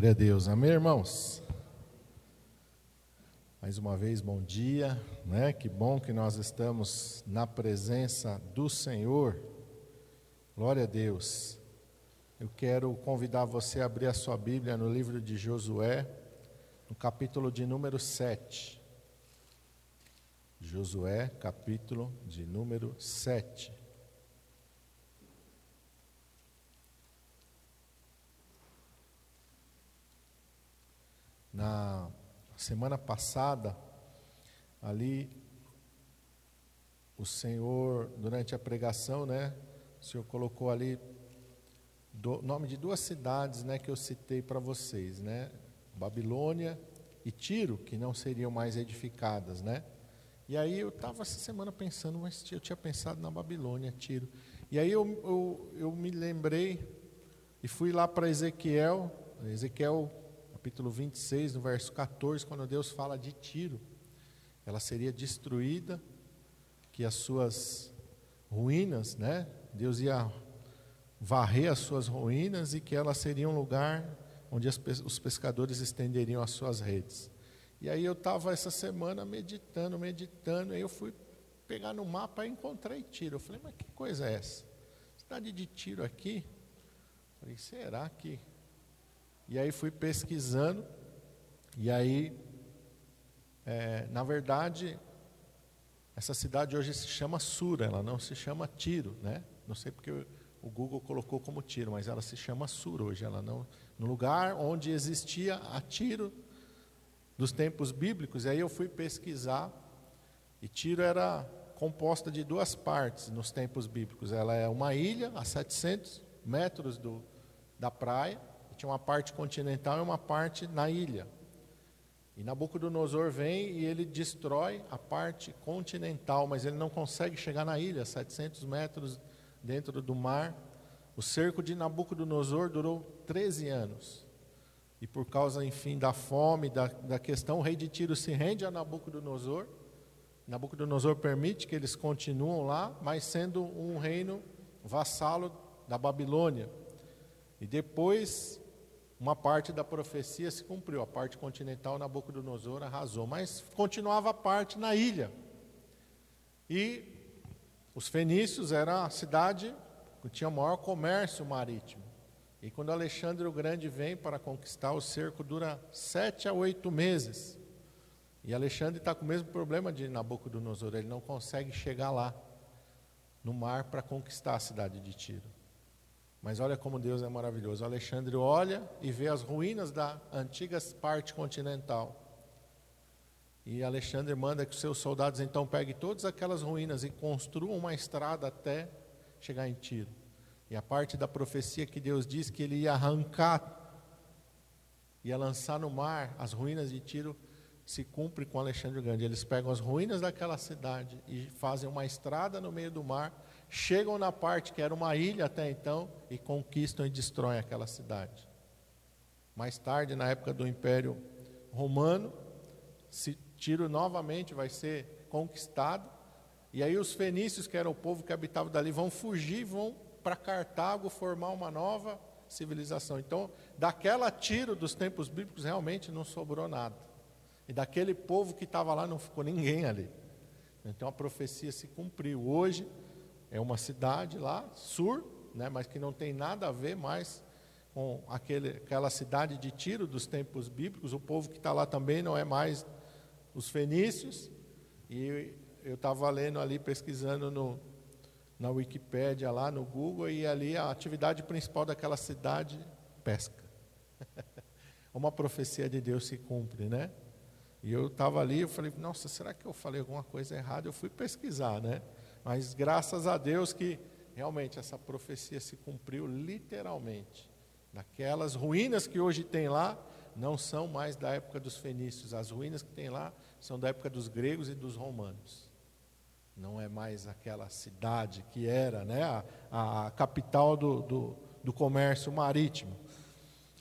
Glória a Deus. Amém, irmãos? Mais uma vez, bom dia, né? Que bom que nós estamos na presença do Senhor. Glória a Deus. Eu quero convidar você a abrir a sua Bíblia no livro de Josué, no capítulo de número 7. Josué, capítulo de número 7. Na semana passada, ali, o Senhor, durante a pregação, né, o Senhor colocou ali o nome de duas cidades, né, que eu citei para vocês, né, Babilônia e Tiro, que não seriam mais edificadas, né. E aí eu estava essa semana pensando, mas eu tinha pensado na Babilônia, Tiro. E aí eu, eu, eu me lembrei e fui lá para Ezequiel, Ezequiel capítulo 26, no verso 14, quando Deus fala de Tiro, ela seria destruída, que as suas ruínas, né? Deus ia varrer as suas ruínas e que ela seria um lugar onde as, os pescadores estenderiam as suas redes. E aí eu estava essa semana meditando, meditando, aí eu fui pegar no mapa e encontrei Tiro. Eu falei, mas que coisa é essa? Cidade de Tiro aqui? Eu falei, será que e aí fui pesquisando, e aí, é, na verdade, essa cidade hoje se chama Sura, ela não se chama Tiro, né? Não sei porque o Google colocou como Tiro, mas ela se chama Sura hoje, ela não, no lugar onde existia a Tiro dos tempos bíblicos, e aí eu fui pesquisar, e Tiro era composta de duas partes nos tempos bíblicos. Ela é uma ilha a 700 metros do, da praia, tinha uma parte continental e uma parte na ilha. E Nabucodonosor vem e ele destrói a parte continental, mas ele não consegue chegar na ilha, 700 metros dentro do mar. O cerco de Nabucodonosor durou 13 anos. E por causa, enfim, da fome, da, da questão, o rei de Tiro se rende a Nabucodonosor. Nabucodonosor permite que eles continuem lá, mas sendo um reino vassalo da Babilônia. E depois uma parte da profecia se cumpriu, a parte continental Nabucodonosor arrasou, mas continuava a parte na ilha. E os fenícios era a cidade que tinha o maior comércio marítimo. E quando Alexandre o Grande vem para conquistar, o cerco dura sete a oito meses. E Alexandre está com o mesmo problema de Nabucodonosor, ele não consegue chegar lá, no mar, para conquistar a cidade de Tiro. Mas olha como Deus é maravilhoso. Alexandre olha e vê as ruínas da antiga parte continental. E Alexandre manda que os seus soldados então peguem todas aquelas ruínas e construam uma estrada até chegar em Tiro. E a parte da profecia que Deus diz que ele ia arrancar, ia lançar no mar as ruínas de Tiro, se cumpre com Alexandre o Grande. Eles pegam as ruínas daquela cidade e fazem uma estrada no meio do mar chegam na parte que era uma ilha até então e conquistam e destroem aquela cidade. Mais tarde, na época do Império Romano, Tiro novamente vai ser conquistado, e aí os fenícios, que eram o povo que habitava dali, vão fugir, vão para Cartago formar uma nova civilização. Então, daquela Tiro dos tempos bíblicos realmente não sobrou nada. E daquele povo que estava lá não ficou ninguém ali. Então a profecia se cumpriu. Hoje é uma cidade lá, Sur, né, mas que não tem nada a ver mais com aquele, aquela cidade de Tiro dos tempos bíblicos. O povo que está lá também não é mais os fenícios. E eu estava lendo ali, pesquisando no, na Wikipédia, lá no Google, e ali a atividade principal daquela cidade, pesca. Uma profecia de Deus se cumpre, né? E eu estava ali, eu falei, nossa, será que eu falei alguma coisa errada? Eu fui pesquisar, né? Mas graças a Deus que realmente essa profecia se cumpriu literalmente. Naquelas ruínas que hoje tem lá, não são mais da época dos fenícios. As ruínas que tem lá são da época dos gregos e dos romanos. Não é mais aquela cidade que era né, a, a capital do, do, do comércio marítimo.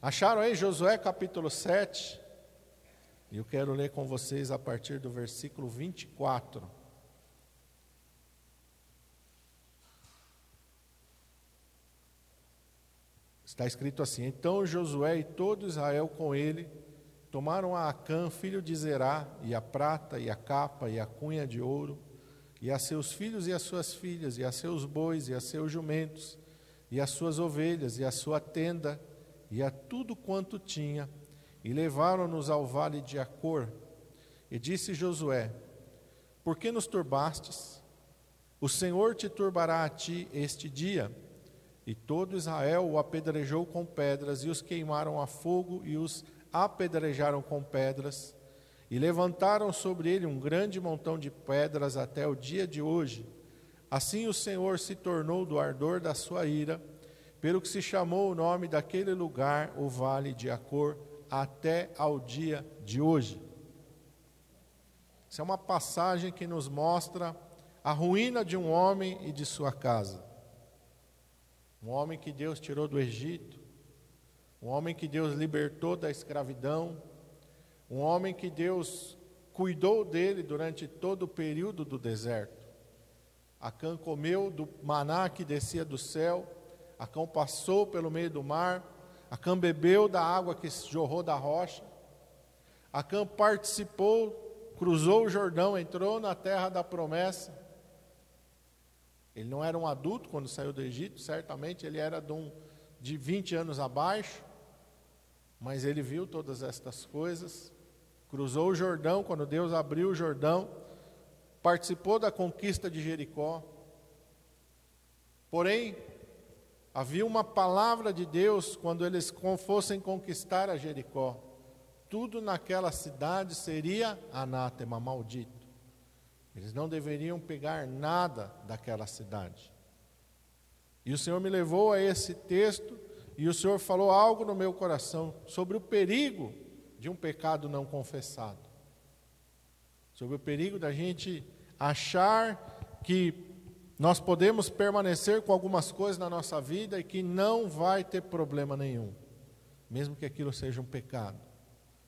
Acharam aí Josué capítulo 7? E eu quero ler com vocês a partir do versículo 24. Está escrito assim: Então Josué e todo Israel com ele tomaram a Acã, filho de Zerá, e a prata, e a capa, e a cunha de ouro, e a seus filhos e as suas filhas, e a seus bois, e a seus jumentos, e as suas ovelhas, e a sua tenda, e a tudo quanto tinha, e levaram-nos ao vale de Acor. E disse Josué: Por que nos turbastes? O Senhor te turbará a ti este dia. E todo Israel o apedrejou com pedras, e os queimaram a fogo, e os apedrejaram com pedras, e levantaram sobre ele um grande montão de pedras até o dia de hoje. Assim o Senhor se tornou do ardor da sua ira, pelo que se chamou o nome daquele lugar o Vale de Acor, até ao dia de hoje. Essa é uma passagem que nos mostra a ruína de um homem e de sua casa. Um homem que Deus tirou do Egito, um homem que Deus libertou da escravidão, um homem que Deus cuidou dele durante todo o período do deserto. Acã comeu do maná que descia do céu, Acã passou pelo meio do mar, Acã bebeu da água que jorrou da rocha, Acã participou, cruzou o Jordão, entrou na terra da promessa, ele não era um adulto quando saiu do Egito, certamente ele era de, um, de 20 anos abaixo, mas ele viu todas estas coisas, cruzou o Jordão, quando Deus abriu o Jordão, participou da conquista de Jericó. Porém, havia uma palavra de Deus quando eles fossem conquistar a Jericó. Tudo naquela cidade seria anátema, maldito. Eles não deveriam pegar nada daquela cidade. E o Senhor me levou a esse texto e o Senhor falou algo no meu coração sobre o perigo de um pecado não confessado. Sobre o perigo da gente achar que nós podemos permanecer com algumas coisas na nossa vida e que não vai ter problema nenhum, mesmo que aquilo seja um pecado,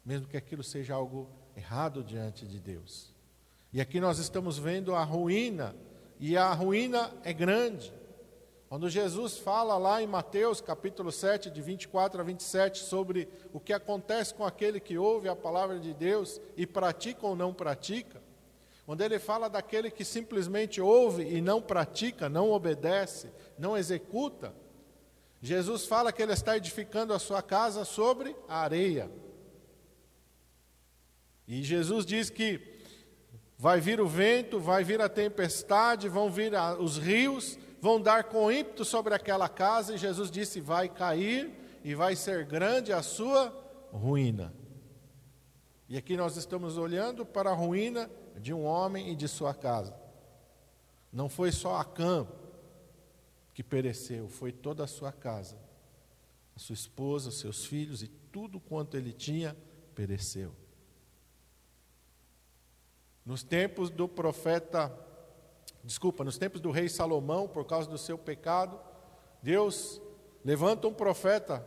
mesmo que aquilo seja algo errado diante de Deus. E aqui nós estamos vendo a ruína, e a ruína é grande. Quando Jesus fala lá em Mateus capítulo 7, de 24 a 27, sobre o que acontece com aquele que ouve a palavra de Deus e pratica ou não pratica, quando ele fala daquele que simplesmente ouve e não pratica, não obedece, não executa, Jesus fala que ele está edificando a sua casa sobre a areia. E Jesus diz que Vai vir o vento, vai vir a tempestade, vão vir os rios, vão dar com ímpeto sobre aquela casa, e Jesus disse: vai cair e vai ser grande a sua ruína. E aqui nós estamos olhando para a ruína de um homem e de sua casa. Não foi só Acã que pereceu, foi toda a sua casa. A sua esposa, os seus filhos e tudo quanto ele tinha pereceu. Nos tempos do profeta, desculpa, nos tempos do rei Salomão, por causa do seu pecado, Deus levanta um profeta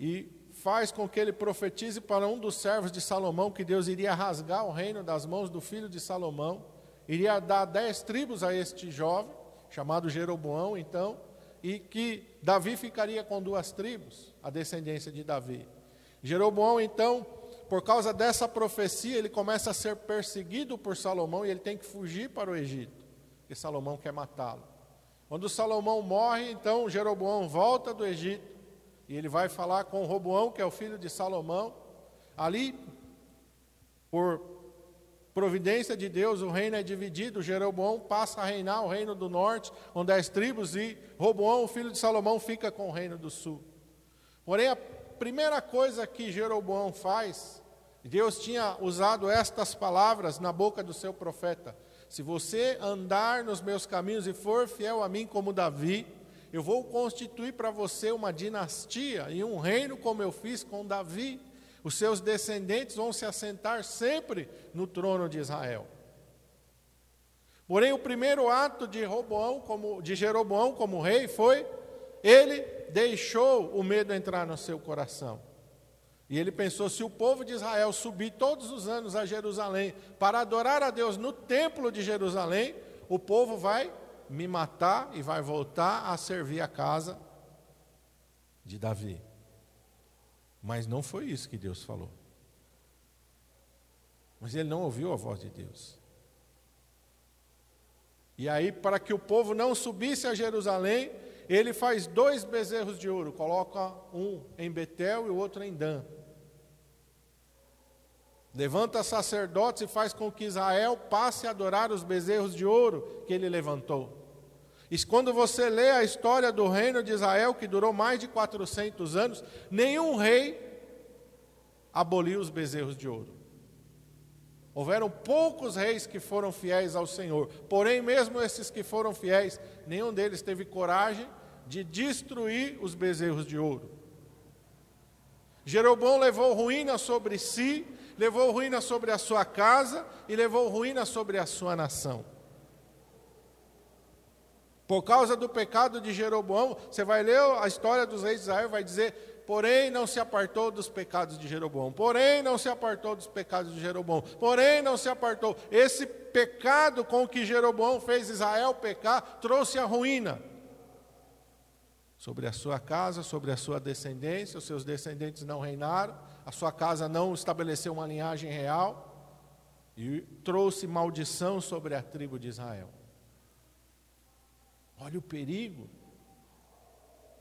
e faz com que ele profetize para um dos servos de Salomão que Deus iria rasgar o reino das mãos do filho de Salomão, iria dar dez tribos a este jovem, chamado Jeroboão, então, e que Davi ficaria com duas tribos, a descendência de Davi. Jeroboão, então, por causa dessa profecia, ele começa a ser perseguido por Salomão e ele tem que fugir para o Egito, porque Salomão quer matá-lo. Quando Salomão morre, então Jeroboão volta do Egito e ele vai falar com Roboão, que é o filho de Salomão. Ali, por providência de Deus, o reino é dividido. Jeroboão passa a reinar o reino do norte, com dez tribos, e Roboão, o filho de Salomão, fica com o reino do sul. Porém, a primeira coisa que Jeroboão faz Deus tinha usado estas palavras na boca do seu profeta: Se você andar nos meus caminhos e for fiel a mim como Davi, eu vou constituir para você uma dinastia e um reino como eu fiz com Davi. Os seus descendentes vão se assentar sempre no trono de Israel. Porém, o primeiro ato de, Roboão como, de Jeroboão como rei foi ele deixou o medo entrar no seu coração. E ele pensou: se o povo de Israel subir todos os anos a Jerusalém para adorar a Deus no templo de Jerusalém, o povo vai me matar e vai voltar a servir a casa de Davi. Mas não foi isso que Deus falou. Mas ele não ouviu a voz de Deus. E aí, para que o povo não subisse a Jerusalém, ele faz dois bezerros de ouro, coloca um em Betel e o outro em Dan. Levanta sacerdotes e faz com que Israel passe a adorar os bezerros de ouro que ele levantou. E quando você lê a história do reino de Israel, que durou mais de 400 anos, nenhum rei aboliu os bezerros de ouro. Houveram poucos reis que foram fiéis ao Senhor, porém, mesmo esses que foram fiéis, nenhum deles teve coragem de destruir os bezerros de ouro. Jeroboão levou ruína sobre si, levou ruína sobre a sua casa e levou ruína sobre a sua nação. Por causa do pecado de Jeroboão, você vai ler a história dos reis de Israel, vai dizer porém não se apartou dos pecados de Jeroboão, porém não se apartou dos pecados de Jeroboão, porém não se apartou. Esse pecado com que Jeroboão fez Israel pecar trouxe a ruína sobre a sua casa, sobre a sua descendência, os seus descendentes não reinaram, a sua casa não estabeleceu uma linhagem real e trouxe maldição sobre a tribo de Israel. Olha o perigo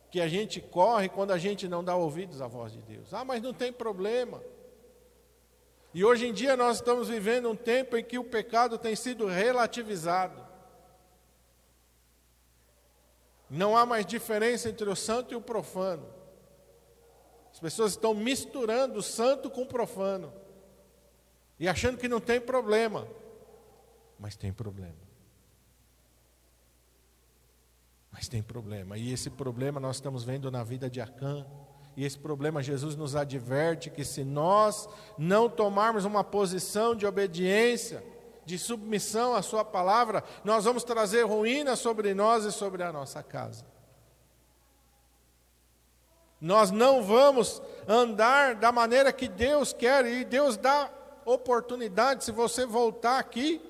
que a gente corre quando a gente não dá ouvidos à voz de Deus. Ah, mas não tem problema. E hoje em dia nós estamos vivendo um tempo em que o pecado tem sido relativizado. Não há mais diferença entre o santo e o profano. As pessoas estão misturando o santo com o profano e achando que não tem problema, mas tem problema. Mas tem problema, e esse problema nós estamos vendo na vida de Acã. E esse problema Jesus nos adverte que se nós não tomarmos uma posição de obediência, de submissão à Sua palavra, nós vamos trazer ruína sobre nós e sobre a nossa casa. Nós não vamos andar da maneira que Deus quer, e Deus dá oportunidade, se você voltar aqui,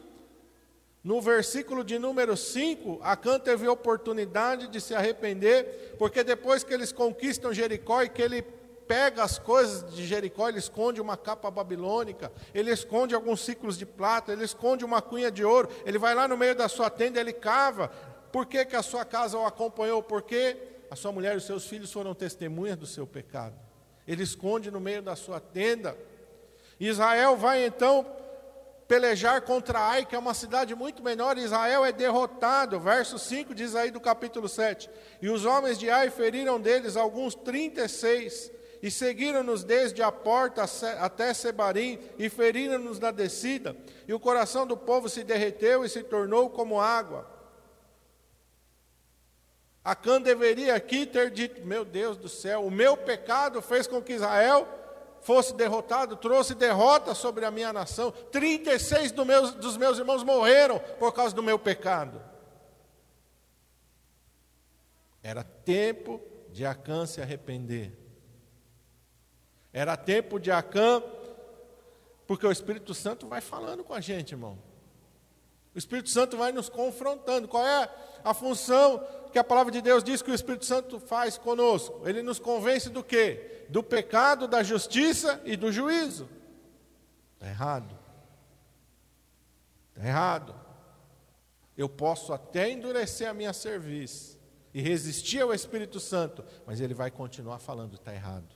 no versículo de número 5, Acã teve oportunidade de se arrepender, porque depois que eles conquistam Jericó e que ele pega as coisas de Jericó, ele esconde uma capa babilônica, ele esconde alguns ciclos de prata, ele esconde uma cunha de ouro, ele vai lá no meio da sua tenda, ele cava. Por que, que a sua casa o acompanhou? Porque a sua mulher e os seus filhos foram testemunhas do seu pecado. Ele esconde no meio da sua tenda. Israel vai então pelejar contra Ai, que é uma cidade muito menor, Israel é derrotado. Verso 5 diz aí do capítulo 7. E os homens de Ai feriram deles alguns 36, e seguiram-nos desde a porta até Sebarim, e feriram-nos na descida. E o coração do povo se derreteu e se tornou como água. Acã deveria aqui ter dito: Meu Deus do céu, o meu pecado fez com que Israel fosse derrotado, trouxe derrota sobre a minha nação. 36 do meus, dos meus irmãos morreram por causa do meu pecado. Era tempo de Acã se arrepender. Era tempo de Acã, porque o Espírito Santo vai falando com a gente, irmão. O Espírito Santo vai nos confrontando. Qual é a função que a palavra de Deus diz que o Espírito Santo faz conosco? Ele nos convence do quê? Do pecado, da justiça e do juízo. Está errado. Está errado. Eu posso até endurecer a minha serviço e resistir ao Espírito Santo, mas ele vai continuar falando: está errado.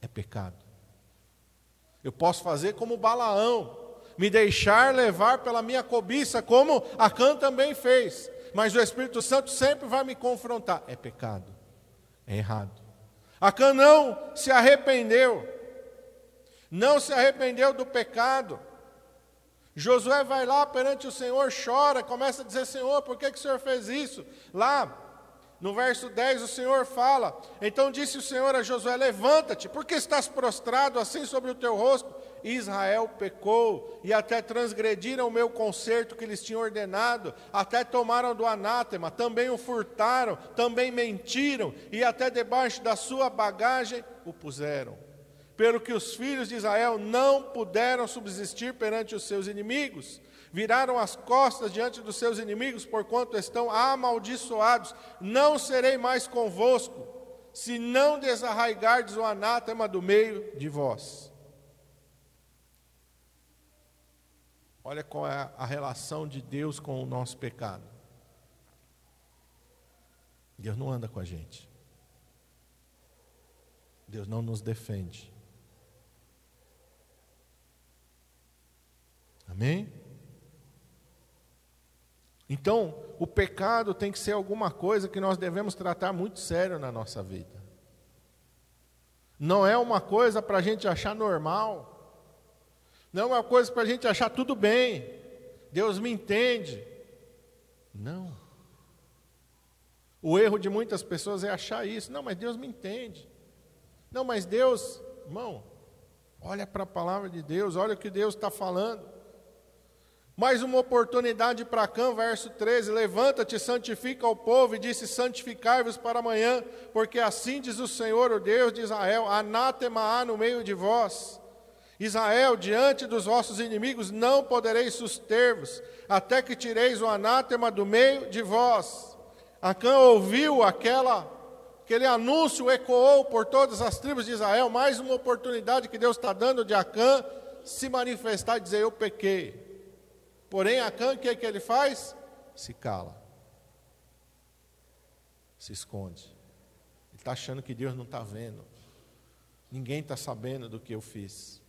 É pecado. Eu posso fazer como Balaão, me deixar levar pela minha cobiça, como Acã também fez mas o Espírito Santo sempre vai me confrontar. É pecado, é errado. Acã não se arrependeu, não se arrependeu do pecado. Josué vai lá perante o Senhor, chora, começa a dizer: Senhor, por que, que o Senhor fez isso? Lá no verso 10 o Senhor fala: Então disse o Senhor a Josué: Levanta-te, porque estás prostrado assim sobre o teu rosto? Israel pecou e até transgrediram o meu conserto que lhes tinha ordenado, até tomaram do anátema, também o furtaram, também mentiram e até debaixo da sua bagagem o puseram. Pelo que os filhos de Israel não puderam subsistir perante os seus inimigos, viraram as costas diante dos seus inimigos, porquanto estão amaldiçoados. Não serei mais convosco, se não desarraigardes o anátema do meio de vós. Olha qual é a relação de Deus com o nosso pecado. Deus não anda com a gente. Deus não nos defende. Amém? Então, o pecado tem que ser alguma coisa que nós devemos tratar muito sério na nossa vida. Não é uma coisa para a gente achar normal. Não é uma coisa para a gente achar tudo bem. Deus me entende. Não. O erro de muitas pessoas é achar isso. Não, mas Deus me entende. Não, mas Deus, irmão, olha para a palavra de Deus, olha o que Deus está falando. Mais uma oportunidade para Cã, verso 13: Levanta-te, santifica o povo, e disse: Santificai-vos para amanhã, porque assim diz o Senhor, o Deus de Israel: Anátema há no meio de vós Israel, diante dos vossos inimigos não podereis suster-vos, até que tireis o anátema do meio de vós. Acã ouviu aquela, aquele anúncio, ecoou por todas as tribos de Israel, mais uma oportunidade que Deus está dando de Acã se manifestar e dizer: Eu pequei. Porém, Acã, o que, é que ele faz? Se cala, se esconde. Ele está achando que Deus não está vendo, ninguém está sabendo do que eu fiz.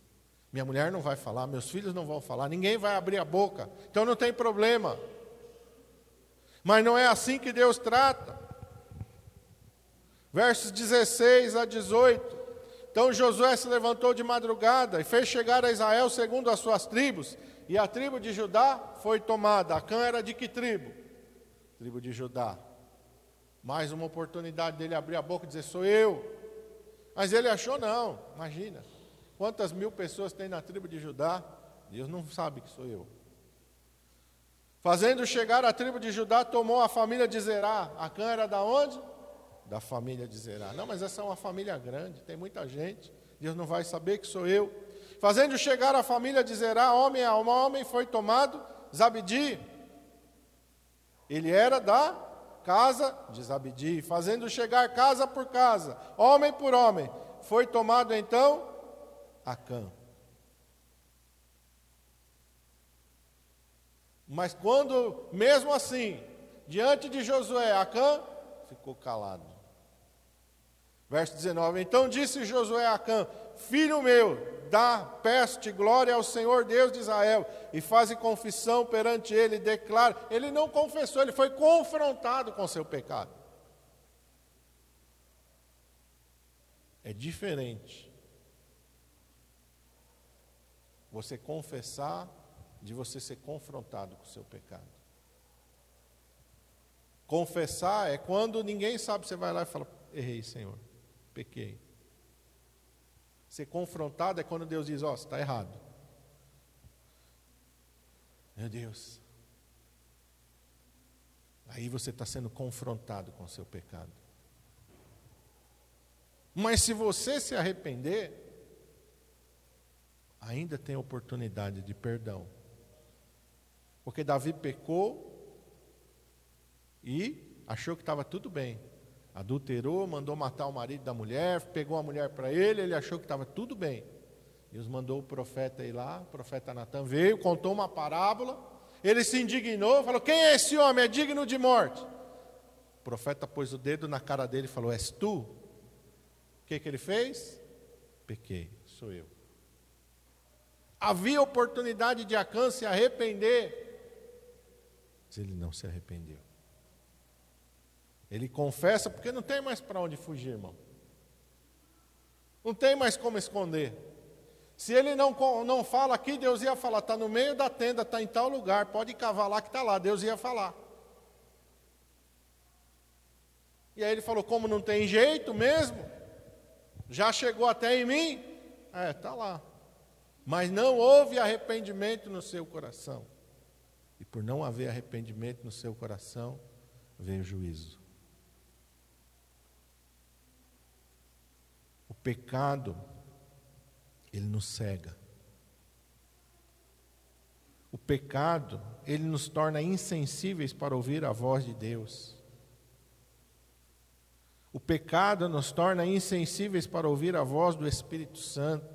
Minha mulher não vai falar, meus filhos não vão falar, ninguém vai abrir a boca, então não tem problema. Mas não é assim que Deus trata. Versos 16 a 18. Então Josué se levantou de madrugada e fez chegar a Israel segundo as suas tribos, e a tribo de Judá foi tomada. A Cã era de que tribo? Tribo de Judá. Mais uma oportunidade dele abrir a boca e dizer: Sou eu. Mas ele achou, não, imagina. Quantas mil pessoas tem na tribo de Judá? Deus não sabe que sou eu. Fazendo chegar a tribo de Judá, tomou a família de Zerá. A cã era da onde? Da família de Zerá. Não, mas essa é uma família grande, tem muita gente. Deus não vai saber que sou eu. Fazendo chegar a família de Zerá, homem a homem, foi tomado Zabidi. Ele era da casa de Zabidi. Fazendo chegar casa por casa, homem por homem. Foi tomado então Acã. Mas quando, mesmo assim, diante de Josué, Acã ficou calado. Verso 19: Então disse Josué a Acã: Filho meu, dá, peço-te glória ao Senhor Deus de Israel, e faze confissão perante ele, declara. Ele não confessou, ele foi confrontado com seu pecado. É diferente você confessar de você ser confrontado com o seu pecado. Confessar é quando ninguém sabe, você vai lá e fala: Errei, Senhor, pequei. Ser confrontado é quando Deus diz: Ó, oh, você está errado. Meu Deus. Aí você está sendo confrontado com o seu pecado. Mas se você se arrepender, ainda tem oportunidade de perdão. Porque Davi pecou e achou que estava tudo bem. Adulterou, mandou matar o marido da mulher, pegou a mulher para ele, ele achou que estava tudo bem. Deus mandou o profeta ir lá, o profeta Natan veio, contou uma parábola, ele se indignou, falou: Quem é esse homem? É digno de morte. O profeta pôs o dedo na cara dele e falou: És tu? O que, que ele fez? Pequei, sou eu. Havia oportunidade de Acã se arrepender, mas ele não se arrependeu. Ele confessa porque não tem mais para onde fugir, irmão. Não tem mais como esconder. Se ele não, não fala aqui, Deus ia falar: está no meio da tenda, está em tal lugar, pode cavar lá que está lá. Deus ia falar. E aí ele falou: como não tem jeito mesmo, já chegou até em mim, é, está lá. Mas não houve arrependimento no seu coração. E por não haver arrependimento no seu coração, vem o juízo. O pecado, ele nos cega. O pecado, ele nos torna insensíveis para ouvir a voz de Deus. O pecado nos torna insensíveis para ouvir a voz do Espírito Santo.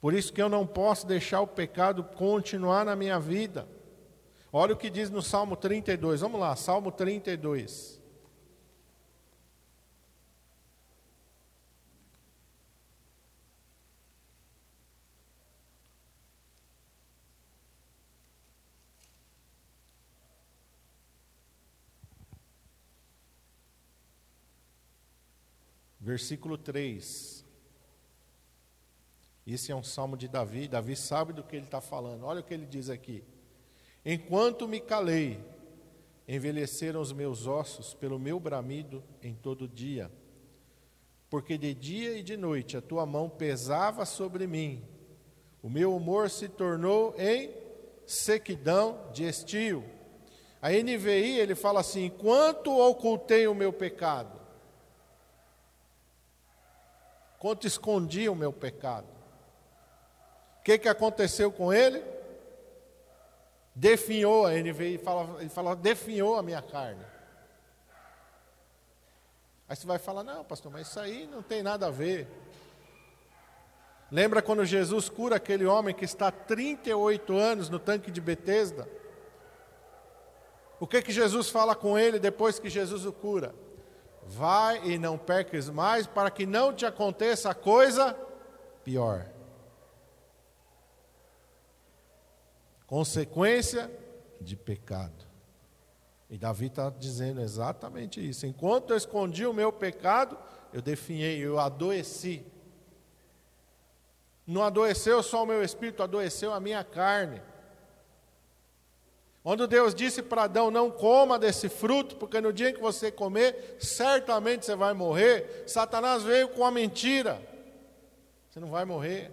Por isso que eu não posso deixar o pecado continuar na minha vida. Olha o que diz no Salmo 32. Vamos lá, Salmo 32. Versículo 3. Esse é um salmo de Davi. Davi sabe do que ele está falando. Olha o que ele diz aqui. Enquanto me calei, envelheceram os meus ossos pelo meu bramido em todo dia. Porque de dia e de noite a tua mão pesava sobre mim. O meu humor se tornou em sequidão de estio. A NVI ele fala assim: Quanto ocultei o meu pecado? Quanto escondi o meu pecado? Que, que aconteceu com ele? definhou, a NVI fala, ele fala, definhou a minha carne. Aí você vai falar, não, pastor, mas isso aí não tem nada a ver. Lembra quando Jesus cura aquele homem que está 38 anos no tanque de Betesda? O que que Jesus fala com ele depois que Jesus o cura? Vai e não peques mais, para que não te aconteça coisa pior. Consequência de pecado. E Davi está dizendo exatamente isso. Enquanto eu escondi o meu pecado, eu definhei, eu adoeci. Não adoeceu só o meu espírito, adoeceu a minha carne. Quando Deus disse para Adão: Não coma desse fruto, porque no dia em que você comer, certamente você vai morrer. Satanás veio com a mentira: Você não vai morrer.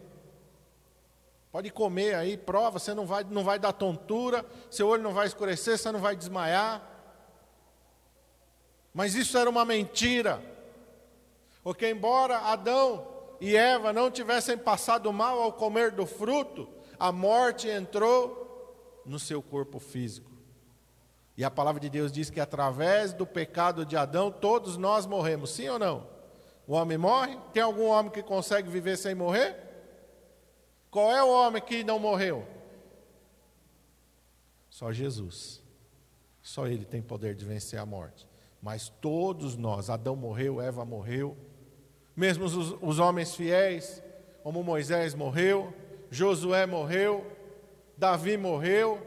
Pode comer aí, prova, você não vai, não vai dar tontura, seu olho não vai escurecer, você não vai desmaiar. Mas isso era uma mentira. Porque, embora Adão e Eva não tivessem passado mal ao comer do fruto, a morte entrou no seu corpo físico. E a palavra de Deus diz que através do pecado de Adão, todos nós morremos, sim ou não? O homem morre? Tem algum homem que consegue viver sem morrer? Qual é o homem que não morreu? Só Jesus. Só Ele tem poder de vencer a morte. Mas todos nós, Adão morreu, Eva morreu, mesmo os, os homens fiéis, como Moisés morreu, Josué morreu, Davi morreu.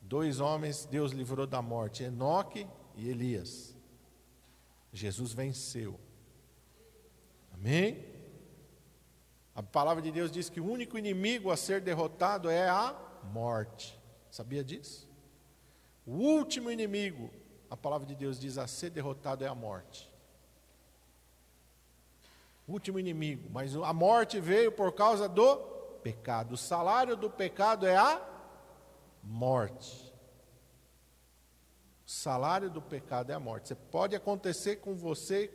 Dois homens Deus livrou da morte, Enoque e Elias. Jesus venceu. Amém? A palavra de Deus diz que o único inimigo a ser derrotado é a morte. Sabia disso? O último inimigo, a palavra de Deus diz, a ser derrotado é a morte. O último inimigo, mas a morte veio por causa do pecado. O salário do pecado é a morte. O salário do pecado é a morte. Você pode acontecer com você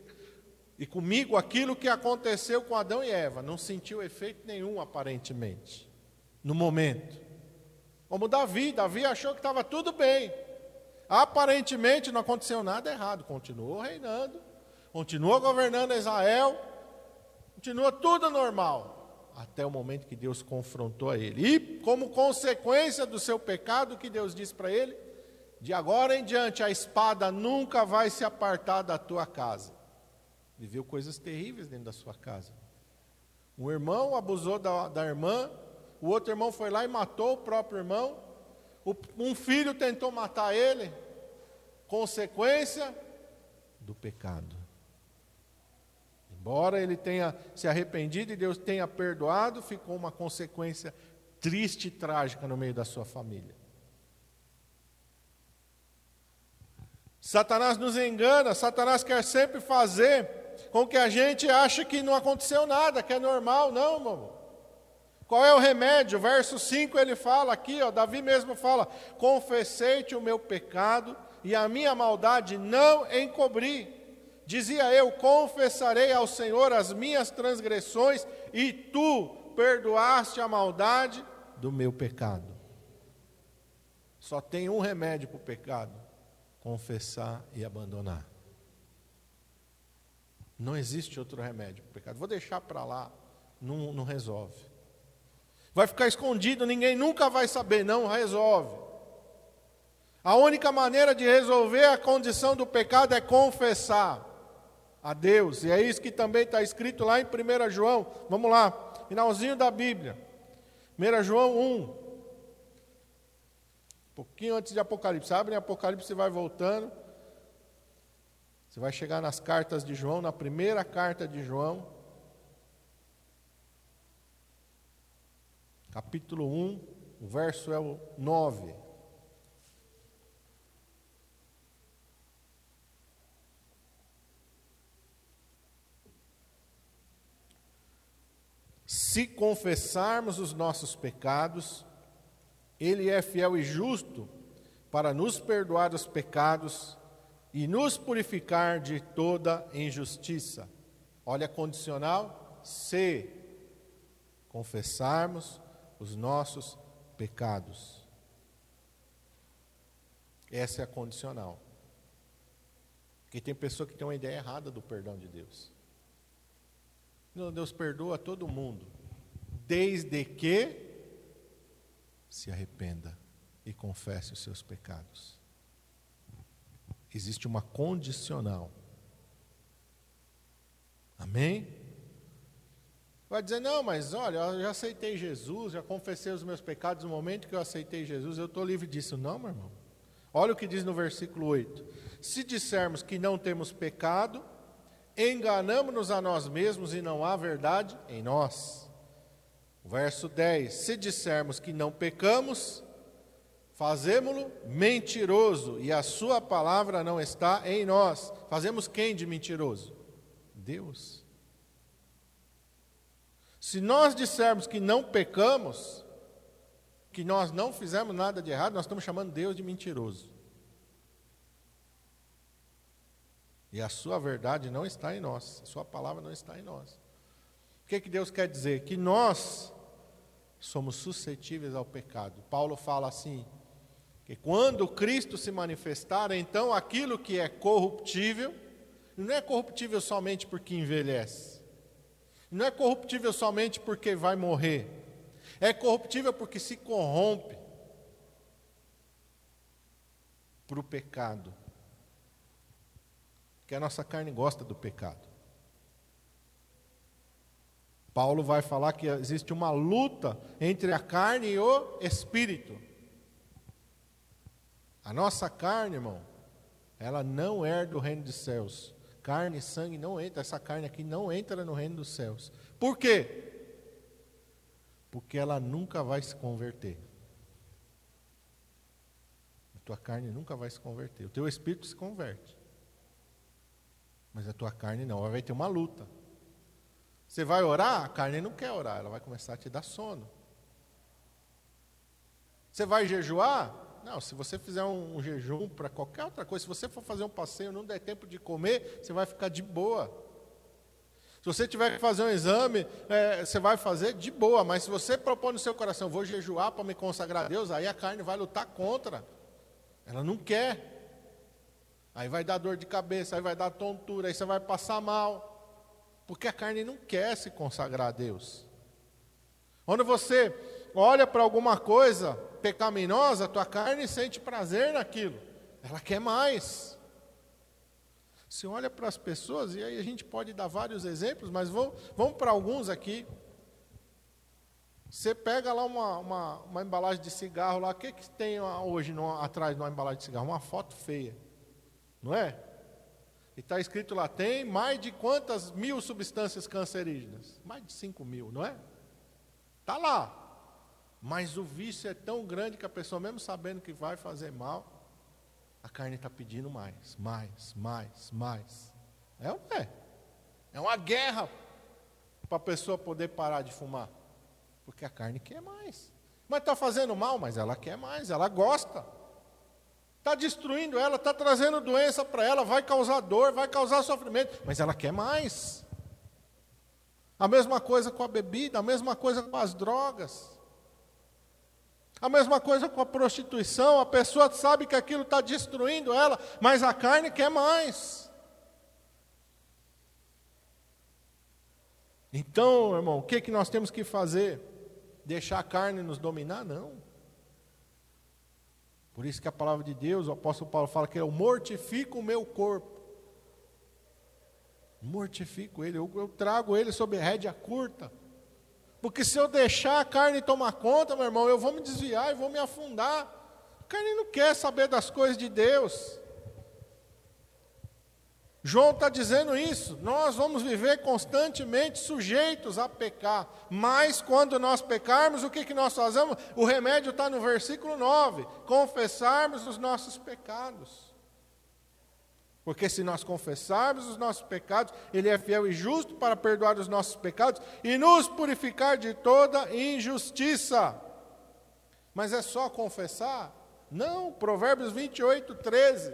e comigo aquilo que aconteceu com Adão e Eva, não sentiu efeito nenhum aparentemente, no momento. Como Davi, Davi achou que estava tudo bem. Aparentemente não aconteceu nada errado, continuou reinando, continua governando Israel, continua tudo normal, até o momento que Deus confrontou a ele. E como consequência do seu pecado, que Deus disse para ele? De agora em diante a espada nunca vai se apartar da tua casa. Viveu coisas terríveis dentro da sua casa. Um irmão abusou da, da irmã, o outro irmão foi lá e matou o próprio irmão. O, um filho tentou matar ele. Consequência do pecado. Embora ele tenha se arrependido e Deus tenha perdoado, ficou uma consequência triste e trágica no meio da sua família. Satanás nos engana, Satanás quer sempre fazer com que a gente acha que não aconteceu nada, que é normal. Não, irmão. Qual é o remédio? Verso 5 ele fala aqui, ó, Davi mesmo fala: Confessei-te o meu pecado e a minha maldade não encobri. Dizia eu: Confessarei ao Senhor as minhas transgressões e tu perdoaste a maldade do meu pecado. Só tem um remédio para o pecado: confessar e abandonar. Não existe outro remédio para o pecado. Vou deixar para lá, não, não resolve. Vai ficar escondido, ninguém nunca vai saber, não resolve. A única maneira de resolver a condição do pecado é confessar a Deus. E é isso que também está escrito lá em 1 João. Vamos lá, finalzinho da Bíblia. 1 João 1. Um pouquinho antes de Apocalipse. Abre em Apocalipse e vai voltando. Você vai chegar nas cartas de João, na primeira carta de João. Capítulo 1, o verso é o 9. Se confessarmos os nossos pecados, Ele é fiel e justo para nos perdoar os pecados e nos purificar de toda injustiça. Olha a condicional: se confessarmos os nossos pecados. Essa é a condicional. Porque tem pessoa que tem uma ideia errada do perdão de Deus. Deus perdoa todo mundo, desde que se arrependa e confesse os seus pecados. Existe uma condicional. Amém? Vai dizer, não, mas olha, eu já aceitei Jesus, já confessei os meus pecados no momento que eu aceitei Jesus, eu estou livre disso. Não, meu irmão. Olha o que diz no versículo 8: Se dissermos que não temos pecado, enganamos-nos a nós mesmos e não há verdade em nós. Verso 10: Se dissermos que não pecamos, fazemos-lo mentiroso e a sua palavra não está em nós. Fazemos quem de mentiroso? Deus. Se nós dissermos que não pecamos, que nós não fizemos nada de errado, nós estamos chamando Deus de mentiroso. E a sua verdade não está em nós, a sua palavra não está em nós. O que, que Deus quer dizer? Que nós somos suscetíveis ao pecado. Paulo fala assim: que quando Cristo se manifestar, então aquilo que é corruptível, não é corruptível somente porque envelhece, não é corruptível somente porque vai morrer. É corruptível porque se corrompe para o pecado. Que a nossa carne gosta do pecado. Paulo vai falar que existe uma luta entre a carne e o espírito. A nossa carne, irmão, ela não é do reino dos céus. Carne e sangue não entra, essa carne aqui não entra no reino dos céus. Por quê? Porque ela nunca vai se converter. A tua carne nunca vai se converter. O teu espírito se converte. Mas a tua carne não, ela vai ter uma luta. Você vai orar, a carne não quer orar, ela vai começar a te dar sono. Você vai jejuar, não, se você fizer um, um jejum para qualquer outra coisa, se você for fazer um passeio não der tempo de comer, você vai ficar de boa. Se você tiver que fazer um exame, é, você vai fazer de boa, mas se você propõe no seu coração, vou jejuar para me consagrar a Deus, aí a carne vai lutar contra. Ela não quer. Aí vai dar dor de cabeça, aí vai dar tontura, aí você vai passar mal. Porque a carne não quer se consagrar a Deus. Quando você olha para alguma coisa pecaminosa, a tua carne sente prazer naquilo. Ela quer mais. Você olha para as pessoas, e aí a gente pode dar vários exemplos, mas vamos, vamos para alguns aqui. Você pega lá uma, uma, uma, embalagem de cigarro lá, o que, que tem hoje no, atrás de uma embalagem de cigarro? Uma foto feia, não é? E está escrito lá, tem mais de quantas mil substâncias cancerígenas? Mais de 5 mil, não é? Está lá. Mas o vício é tão grande que a pessoa, mesmo sabendo que vai fazer mal, a carne está pedindo mais, mais, mais, mais. É é? É uma guerra para a pessoa poder parar de fumar. Porque a carne quer mais. Mas está fazendo mal, mas ela quer mais, ela gosta. Está destruindo ela, está trazendo doença para ela, vai causar dor, vai causar sofrimento, mas ela quer mais. A mesma coisa com a bebida, a mesma coisa com as drogas. A mesma coisa com a prostituição, a pessoa sabe que aquilo está destruindo ela, mas a carne quer mais. Então, irmão, o que, que nós temos que fazer? Deixar a carne nos dominar? Não. Por isso que a palavra de Deus, o apóstolo Paulo fala que eu mortifico o meu corpo. Mortifico ele, eu, eu trago ele sob rédea curta. Porque se eu deixar a carne tomar conta, meu irmão, eu vou me desviar e vou me afundar. A carne não quer saber das coisas de Deus. João está dizendo isso. Nós vamos viver constantemente sujeitos a pecar. Mas quando nós pecarmos, o que, que nós fazemos? O remédio está no versículo 9: confessarmos os nossos pecados. Porque se nós confessarmos os nossos pecados, Ele é fiel e justo para perdoar os nossos pecados e nos purificar de toda injustiça. Mas é só confessar? Não, Provérbios 28, 13.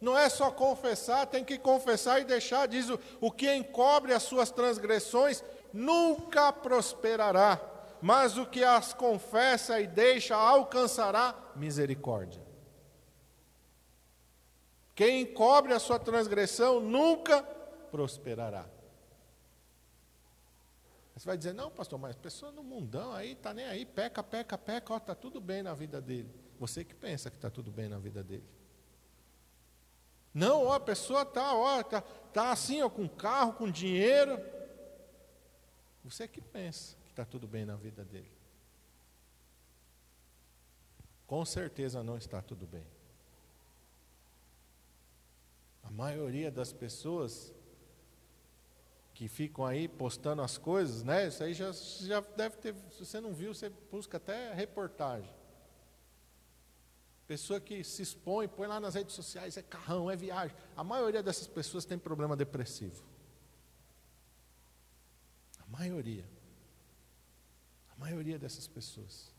Não é só confessar, tem que confessar e deixar, diz o, o que encobre as suas transgressões nunca prosperará, mas o que as confessa e deixa alcançará misericórdia. Quem encobre a sua transgressão nunca prosperará. Você vai dizer, não, pastor, mas pessoa no mundão aí, está nem aí, peca, peca, peca, ó, está tudo bem na vida dele. Você que pensa que está tudo bem na vida dele. Não, ó, a pessoa está, ó, tá, tá assim, ó, com carro, com dinheiro. Você que pensa que está tudo bem na vida dele. Com certeza não está tudo bem. A maioria das pessoas que ficam aí postando as coisas, né? Isso aí já, já deve ter. Se você não viu, você busca até reportagem. Pessoa que se expõe, põe lá nas redes sociais, é carrão, é viagem. A maioria dessas pessoas tem problema depressivo. A maioria. A maioria dessas pessoas.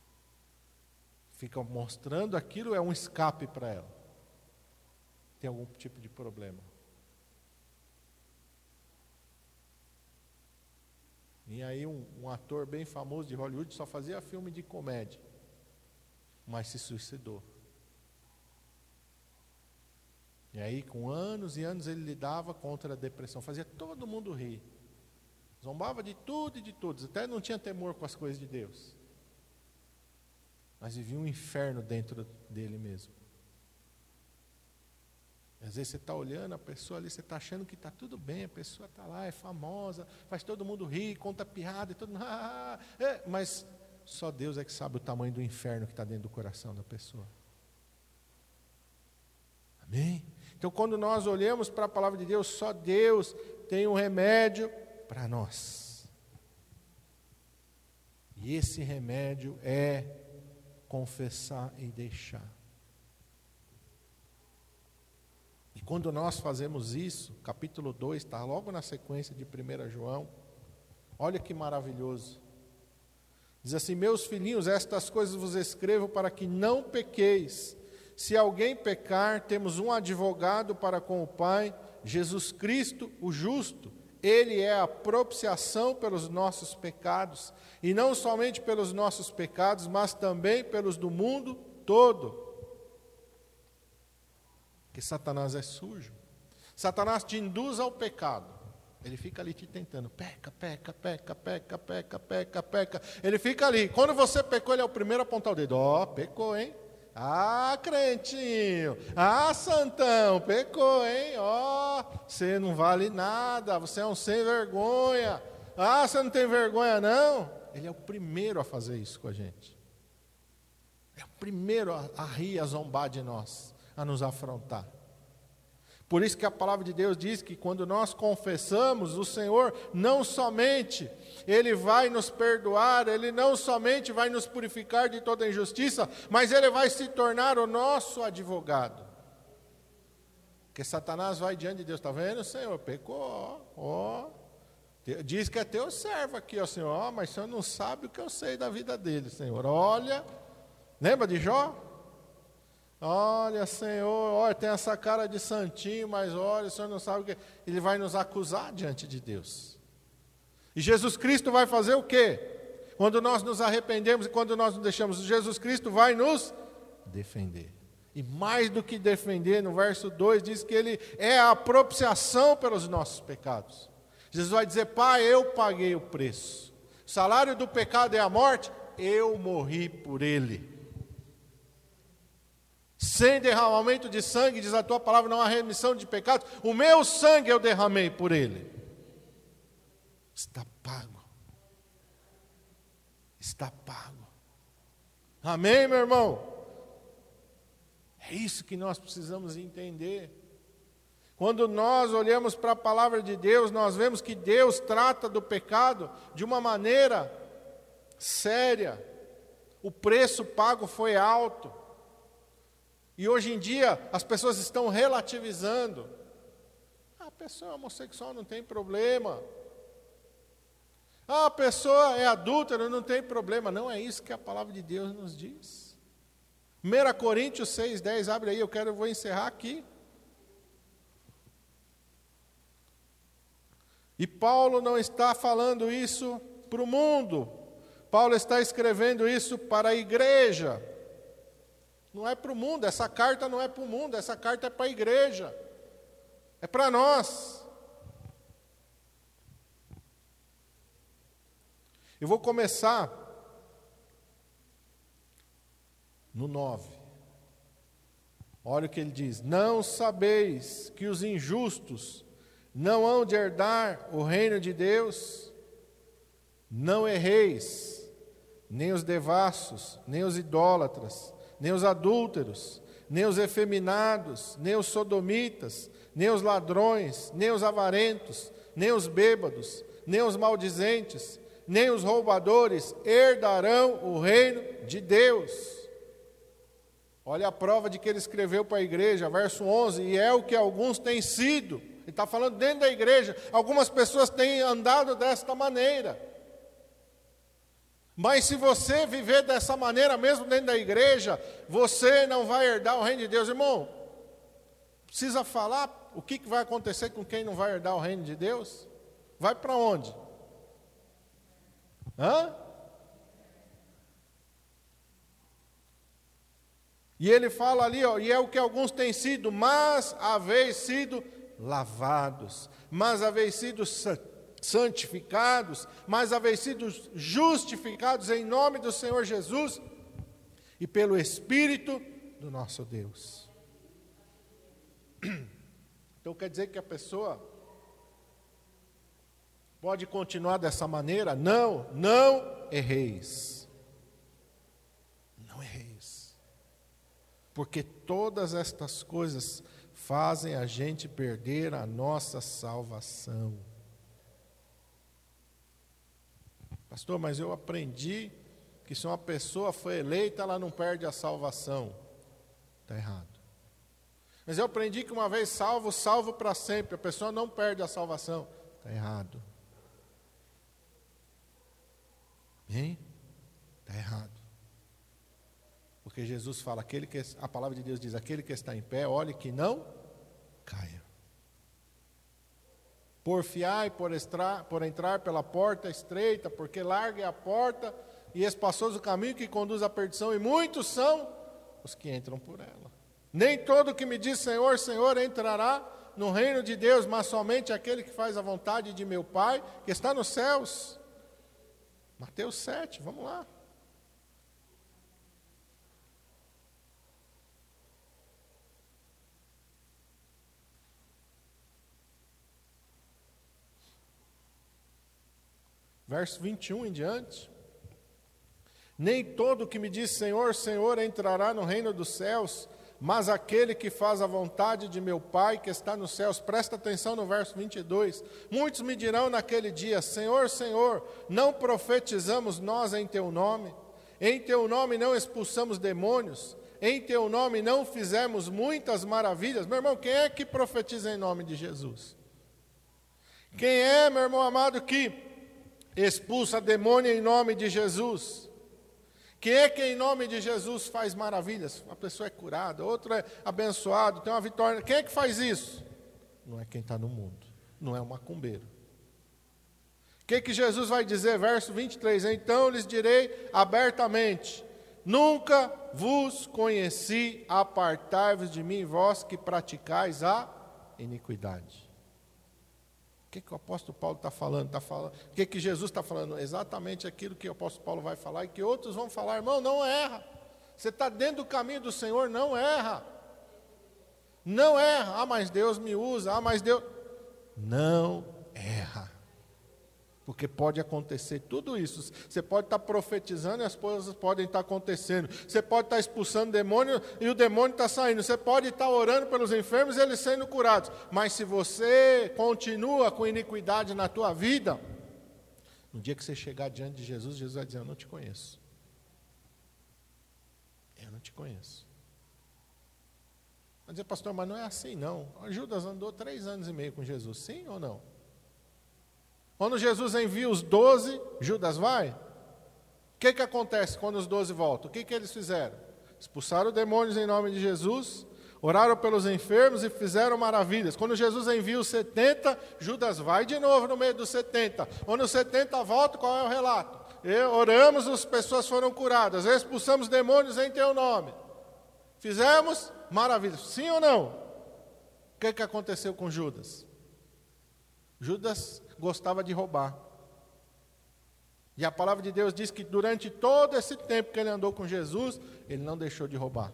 Ficam mostrando aquilo, é um escape para ela tem algum tipo de problema. E aí um, um, ator bem famoso de Hollywood só fazia filme de comédia, mas se suicidou. E aí, com anos e anos, ele lidava contra a depressão, fazia todo mundo rir. Zombava de tudo e de todos, até não tinha temor com as coisas de Deus. Mas vivia um inferno dentro dele mesmo. Às vezes você está olhando a pessoa ali, você está achando que está tudo bem, a pessoa está lá, é famosa, faz todo mundo rir, conta piada e tudo. Ah, é, mas só Deus é que sabe o tamanho do inferno que está dentro do coração da pessoa. Amém? Então, quando nós olhamos para a palavra de Deus, só Deus tem um remédio para nós. E esse remédio é confessar e deixar. Quando nós fazemos isso, capítulo 2 está logo na sequência de 1 João, olha que maravilhoso. Diz assim: Meus filhinhos, estas coisas vos escrevo para que não pequeis. Se alguém pecar, temos um advogado para com o Pai, Jesus Cristo, o justo. Ele é a propiciação pelos nossos pecados, e não somente pelos nossos pecados, mas também pelos do mundo todo. Porque Satanás é sujo. Satanás te induz ao pecado. Ele fica ali te tentando. Peca, peca, peca, peca, peca, peca, peca. Ele fica ali. Quando você pecou, ele é o primeiro a apontar o dedo. Ó, oh, pecou, hein? Ah, crentinho. Ah, santão, pecou, hein? Ó, oh, você não vale nada. Você é um sem vergonha. Ah, você não tem vergonha, não? Ele é o primeiro a fazer isso com a gente. É o primeiro a, a rir, a zombar de nós a nos afrontar. Por isso que a palavra de Deus diz que quando nós confessamos, o Senhor não somente ele vai nos perdoar, ele não somente vai nos purificar de toda injustiça, mas ele vai se tornar o nosso advogado. Porque Satanás vai diante de Deus, está vendo, Senhor? Pecou, ó. Diz que é teu servo aqui, ó Senhor, ó, mas o Senhor não sabe o que eu sei da vida dele, Senhor. Olha, lembra de Jó? Olha, Senhor, olha, tem essa cara de santinho, mas olha, o Senhor não sabe o que. Ele vai nos acusar diante de Deus. E Jesus Cristo vai fazer o quê? Quando nós nos arrependemos e quando nós nos deixamos, Jesus Cristo vai nos defender. E mais do que defender, no verso 2 diz que ele é a propiciação pelos nossos pecados. Jesus vai dizer: Pai, eu paguei o preço. O salário do pecado é a morte, eu morri por ele. Sem derramamento de sangue, diz a tua palavra, não há remissão de pecados. O meu sangue eu derramei por ele. Está pago. Está pago. Amém, meu irmão? É isso que nós precisamos entender. Quando nós olhamos para a palavra de Deus, nós vemos que Deus trata do pecado de uma maneira séria. O preço pago foi alto. E hoje em dia as pessoas estão relativizando. A pessoa é homossexual não tem problema. Ah, a pessoa é adúltera, não tem problema. Não é isso que a palavra de Deus nos diz. 1 Coríntios 6, 10, abre aí, eu quero, eu vou encerrar aqui. E Paulo não está falando isso para o mundo, Paulo está escrevendo isso para a igreja. Não é para o mundo, essa carta não é para o mundo, essa carta é para a igreja, é para nós. Eu vou começar no 9. Olha o que ele diz: Não sabeis que os injustos não hão de herdar o reino de Deus? Não erreis, nem os devassos, nem os idólatras, nem os adúlteros, nem os efeminados, nem os sodomitas, nem os ladrões, nem os avarentos, nem os bêbados, nem os maldizentes, nem os roubadores herdarão o reino de Deus. Olha a prova de que ele escreveu para a igreja, verso 11: e é o que alguns têm sido. Ele está falando dentro da igreja. Algumas pessoas têm andado desta maneira. Mas se você viver dessa maneira, mesmo dentro da igreja, você não vai herdar o reino de Deus. Irmão, precisa falar o que vai acontecer com quem não vai herdar o reino de Deus? Vai para onde? Hã? E ele fala ali, ó, e é o que alguns têm sido, mas haveis sido lavados, mas haveis sido santificados, mas haveis sido justificados em nome do Senhor Jesus e pelo Espírito do nosso Deus. Então quer dizer que a pessoa pode continuar dessa maneira? Não, não erreis. porque todas estas coisas fazem a gente perder a nossa salvação. Pastor, mas eu aprendi que se uma pessoa foi eleita, ela não perde a salvação. Está errado. Mas eu aprendi que uma vez salvo, salvo para sempre. A pessoa não perde a salvação. Está errado. Hein? Está errado. Porque Jesus fala, aquele que, a palavra de Deus diz, aquele que está em pé, olhe que não caia. Porfiai por, extra, por entrar pela porta estreita, porque larga é a porta e espaçoso o caminho que conduz à perdição, e muitos são os que entram por ela. Nem todo que me diz Senhor, Senhor entrará no reino de Deus, mas somente aquele que faz a vontade de meu Pai, que está nos céus. Mateus 7, vamos lá. Verso 21 em diante. Nem todo que me diz Senhor, Senhor entrará no reino dos céus, mas aquele que faz a vontade de meu Pai que está nos céus. Presta atenção no verso 22. Muitos me dirão naquele dia: Senhor, Senhor, não profetizamos nós em teu nome? Em teu nome não expulsamos demônios? Em teu nome não fizemos muitas maravilhas? Meu irmão, quem é que profetiza em nome de Jesus? Quem é, meu irmão amado, que expulsa demônio em nome de Jesus. Quem é que em nome de Jesus faz maravilhas? Uma pessoa é curada, outro é abençoado, tem uma vitória. Quem é que faz isso? Não é quem está no mundo, não é o macumbeiro. que, que Jesus vai dizer? Verso 23: Então lhes direi abertamente: Nunca vos conheci, apartai-vos de mim, vós que praticais a iniquidade. Que, que o apóstolo Paulo está falando? Tá falando? O que, que Jesus está falando? Exatamente aquilo que o apóstolo Paulo vai falar e que outros vão falar, irmão, não erra. Você está dentro do caminho do Senhor, não erra. Não erra. Ah, mas Deus me usa. Ah, mas Deus. Não erra. Porque pode acontecer tudo isso. Você pode estar profetizando e as coisas podem estar acontecendo. Você pode estar expulsando demônio e o demônio está saindo. Você pode estar orando pelos enfermos e eles sendo curados. Mas se você continua com iniquidade na tua vida, no dia que você chegar diante de Jesus, Jesus vai dizer: Eu não te conheço. Eu não te conheço. Vai dizer, pastor, mas não é assim não. Judas andou três anos e meio com Jesus, sim ou não? Quando Jesus envia os doze, Judas vai? O que, que acontece quando os doze voltam? O que, que eles fizeram? Expulsaram demônios em nome de Jesus, oraram pelos enfermos e fizeram maravilhas. Quando Jesus envia os 70, Judas vai de novo no meio dos 70. Quando os 70 voltam, qual é o relato? E oramos, as pessoas foram curadas, expulsamos demônios em teu nome. Fizemos maravilhas. Sim ou não? O que, que aconteceu com Judas? Judas gostava de roubar. E a palavra de Deus diz que durante todo esse tempo que ele andou com Jesus, ele não deixou de roubar.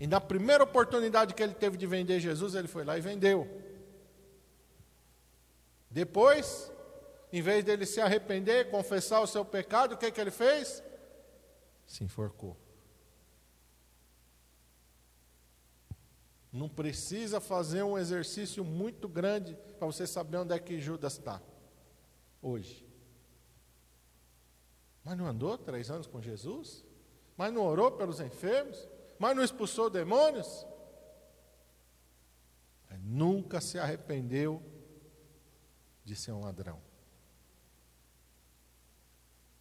E na primeira oportunidade que ele teve de vender Jesus, ele foi lá e vendeu. Depois, em vez dele se arrepender, confessar o seu pecado, o que, que ele fez? Se enforcou. Não precisa fazer um exercício muito grande para você saber onde é que Judas está hoje. Mas não andou três anos com Jesus? Mas não orou pelos enfermos? Mas não expulsou demônios? Mas nunca se arrependeu de ser um ladrão.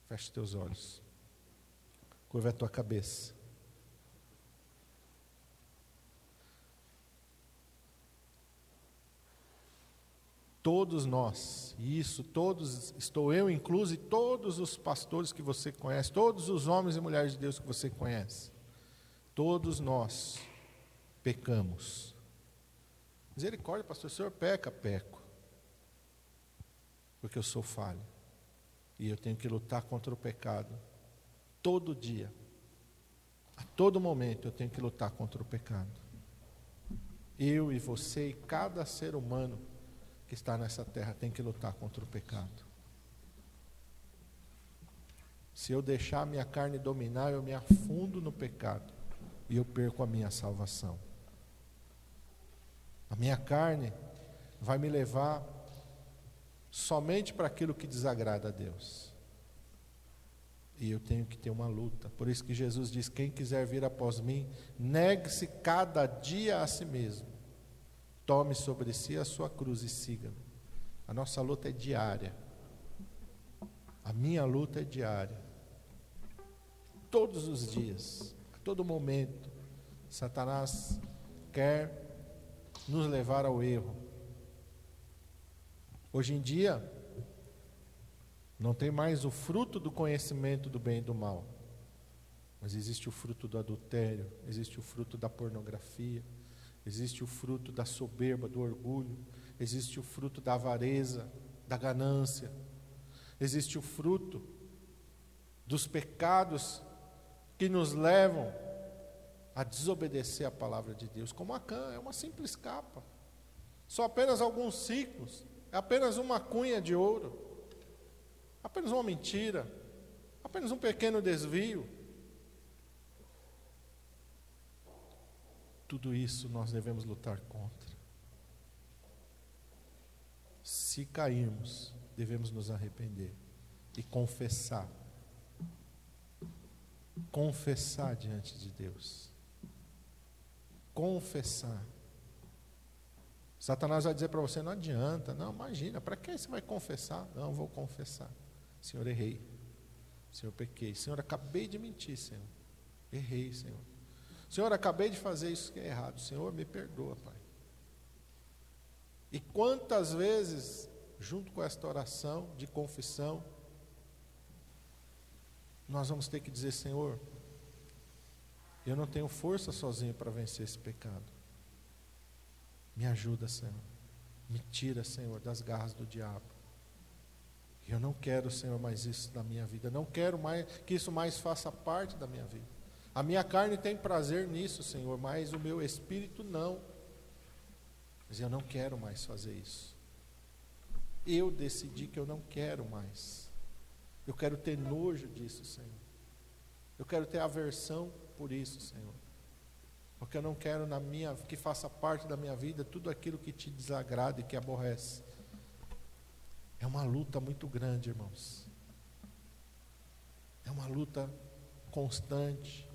Feche teus olhos. Curva a tua cabeça. Todos nós, e isso todos, estou eu incluso, e todos os pastores que você conhece, todos os homens e mulheres de Deus que você conhece, todos nós pecamos. Misericórdia, pastor, o senhor peca, peco. Porque eu sou falho. E eu tenho que lutar contra o pecado. Todo dia. A todo momento eu tenho que lutar contra o pecado. Eu e você e cada ser humano que está nessa terra tem que lutar contra o pecado. Se eu deixar a minha carne dominar, eu me afundo no pecado e eu perco a minha salvação. A minha carne vai me levar somente para aquilo que desagrada a Deus. E eu tenho que ter uma luta. Por isso que Jesus diz: quem quiser vir após mim, negue-se cada dia a si mesmo. Tome sobre si a sua cruz e siga-me. A nossa luta é diária. A minha luta é diária. Todos os dias, a todo momento, Satanás quer nos levar ao erro. Hoje em dia, não tem mais o fruto do conhecimento do bem e do mal, mas existe o fruto do adultério, existe o fruto da pornografia existe o fruto da soberba, do orgulho, existe o fruto da avareza, da ganância, existe o fruto dos pecados que nos levam a desobedecer a palavra de Deus, como a cã, é uma simples capa, só apenas alguns ciclos, é apenas uma cunha de ouro, apenas uma mentira, apenas um pequeno desvio. Tudo isso nós devemos lutar contra. Se cairmos, devemos nos arrepender e confessar. Confessar diante de Deus. Confessar. Satanás vai dizer para você: não adianta, não, imagina, para que você vai confessar? Não, vou confessar. Senhor, errei. Senhor, pequei. Senhor, acabei de mentir, Senhor. Errei, Senhor. Senhor, acabei de fazer isso que é errado. Senhor, me perdoa, Pai. E quantas vezes junto com esta oração de confissão, nós vamos ter que dizer: Senhor, eu não tenho força sozinho para vencer esse pecado. Me ajuda, Senhor. Me tira, Senhor, das garras do diabo. Eu não quero, Senhor, mais isso na minha vida. Não quero mais que isso mais faça parte da minha vida. A minha carne tem prazer nisso, Senhor, mas o meu espírito não. Mas eu não quero mais fazer isso. Eu decidi que eu não quero mais. Eu quero ter nojo disso, Senhor. Eu quero ter aversão por isso, Senhor. Porque eu não quero na minha que faça parte da minha vida tudo aquilo que te desagrada e que aborrece. É uma luta muito grande, irmãos. É uma luta constante.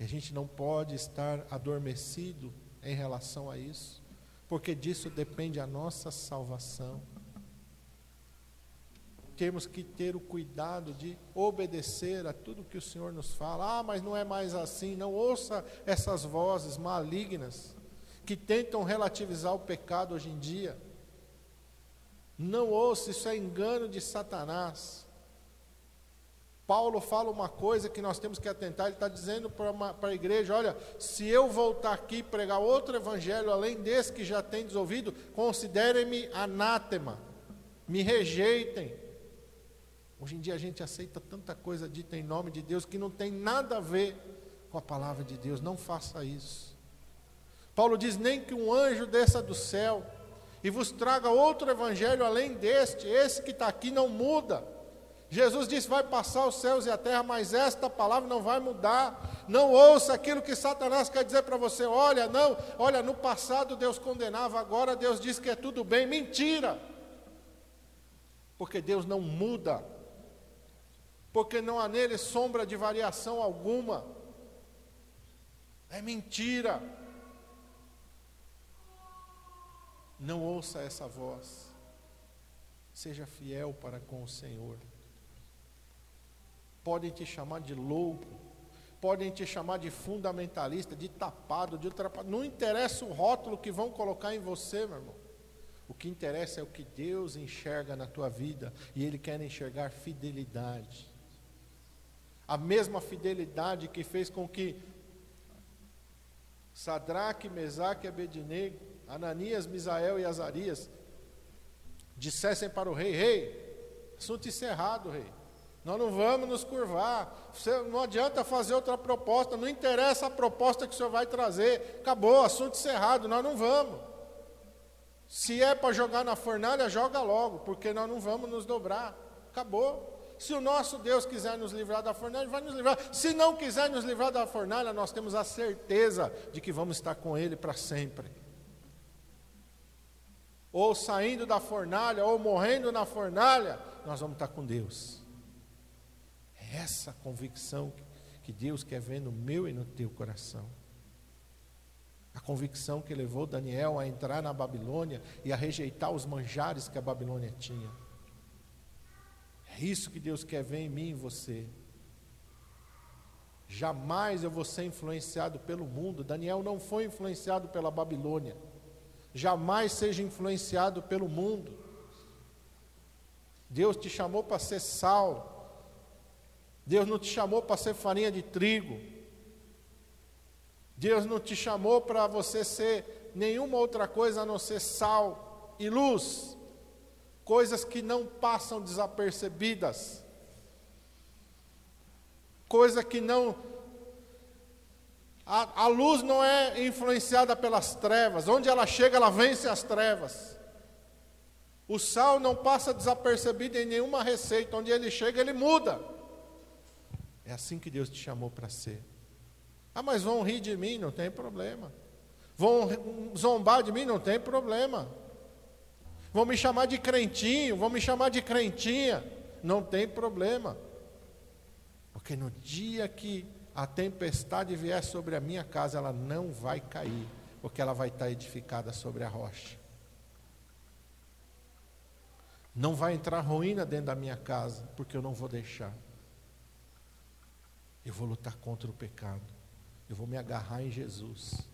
E a gente não pode estar adormecido em relação a isso, porque disso depende a nossa salvação. Temos que ter o cuidado de obedecer a tudo que o Senhor nos fala. Ah, mas não é mais assim. Não ouça essas vozes malignas que tentam relativizar o pecado hoje em dia. Não ouça, isso é engano de Satanás. Paulo fala uma coisa que nós temos que atentar, ele está dizendo para, a igreja: olha, se eu voltar aqui e pregar outro evangelho além desse que já tem ouvido, considerem-me anátema, me rejeitem. Hoje em dia a gente aceita tanta coisa dita em nome de Deus que não tem nada a ver com a palavra de Deus, não faça isso. Paulo diz: nem que um anjo desça do céu e vos traga outro evangelho além deste, esse que está aqui não muda. Jesus disse: vai passar os céus e a terra, mas esta palavra não vai mudar. Não ouça aquilo que Satanás quer dizer para você. Olha, não, olha, no passado Deus condenava, agora Deus diz que é tudo bem. Mentira! Porque Deus não muda. Porque não há nele sombra de variação alguma. É mentira. Não ouça essa voz. Seja fiel para com o Senhor podem te chamar de louco, podem te chamar de fundamentalista, de tapado, de ultrapassado. Não interessa o rótulo que vão colocar em você, meu irmão. O que interessa é o que Deus enxerga na tua vida e Ele quer enxergar fidelidade. A mesma fidelidade que fez com que Sadraque, Mesaque e Abednego, Ananias, Misael e Azarias dissessem para o rei: Rei, assunto encerrado, rei. Nós não vamos nos curvar. Você, não adianta fazer outra proposta. Não interessa a proposta que o senhor vai trazer. Acabou, assunto encerrado. Nós não vamos. Se é para jogar na fornalha, joga logo, porque nós não vamos nos dobrar. Acabou. Se o nosso Deus quiser nos livrar da fornalha, vai nos livrar. Se não quiser nos livrar da fornalha, nós temos a certeza de que vamos estar com Ele para sempre. Ou saindo da fornalha, ou morrendo na fornalha, nós vamos estar com Deus essa convicção que Deus quer ver no meu e no teu coração. A convicção que levou Daniel a entrar na Babilônia e a rejeitar os manjares que a Babilônia tinha. É isso que Deus quer ver em mim e em você. Jamais eu vou ser influenciado pelo mundo. Daniel não foi influenciado pela Babilônia. Jamais seja influenciado pelo mundo. Deus te chamou para ser sal, Deus não te chamou para ser farinha de trigo. Deus não te chamou para você ser nenhuma outra coisa a não ser sal e luz. Coisas que não passam desapercebidas. Coisa que não. A, a luz não é influenciada pelas trevas. Onde ela chega, ela vence as trevas. O sal não passa desapercebido em nenhuma receita. Onde ele chega, ele muda. É assim que Deus te chamou para ser. Ah, mas vão rir de mim, não tem problema. Vão zombar de mim, não tem problema. Vão me chamar de crentinho, vão me chamar de crentinha, não tem problema. Porque no dia que a tempestade vier sobre a minha casa, ela não vai cair, porque ela vai estar edificada sobre a rocha. Não vai entrar ruína dentro da minha casa, porque eu não vou deixar. Eu vou lutar contra o pecado. Eu vou me agarrar em Jesus.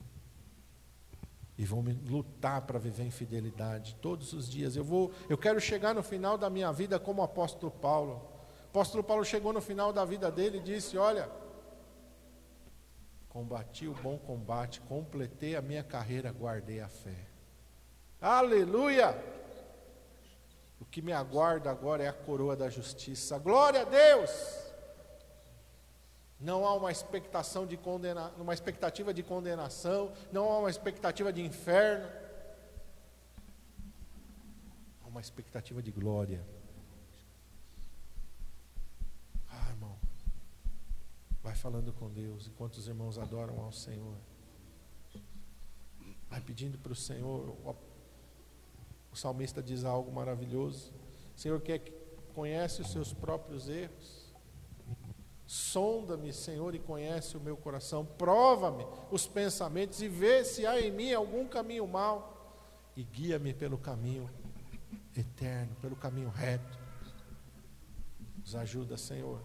e vou me lutar para viver em fidelidade todos os dias. Eu vou, eu quero chegar no final da minha vida como o apóstolo Paulo. O apóstolo Paulo chegou no final da vida dele e disse: "Olha, combati o bom combate, completei a minha carreira, guardei a fé." Aleluia! O que me aguarda agora é a coroa da justiça. Glória a Deus! Não há uma expectação de condena, uma expectativa de condenação, não há uma expectativa de inferno. Há uma expectativa de glória. Ah, irmão. Vai falando com Deus enquanto os irmãos adoram ao Senhor. Vai pedindo para o Senhor. O salmista diz algo maravilhoso. O Senhor quer que conhece os seus próprios erros. Sonda-me, Senhor, e conhece o meu coração. Prova-me os pensamentos e vê se há em mim algum caminho mau. E guia-me pelo caminho eterno, pelo caminho reto. Nos ajuda, Senhor.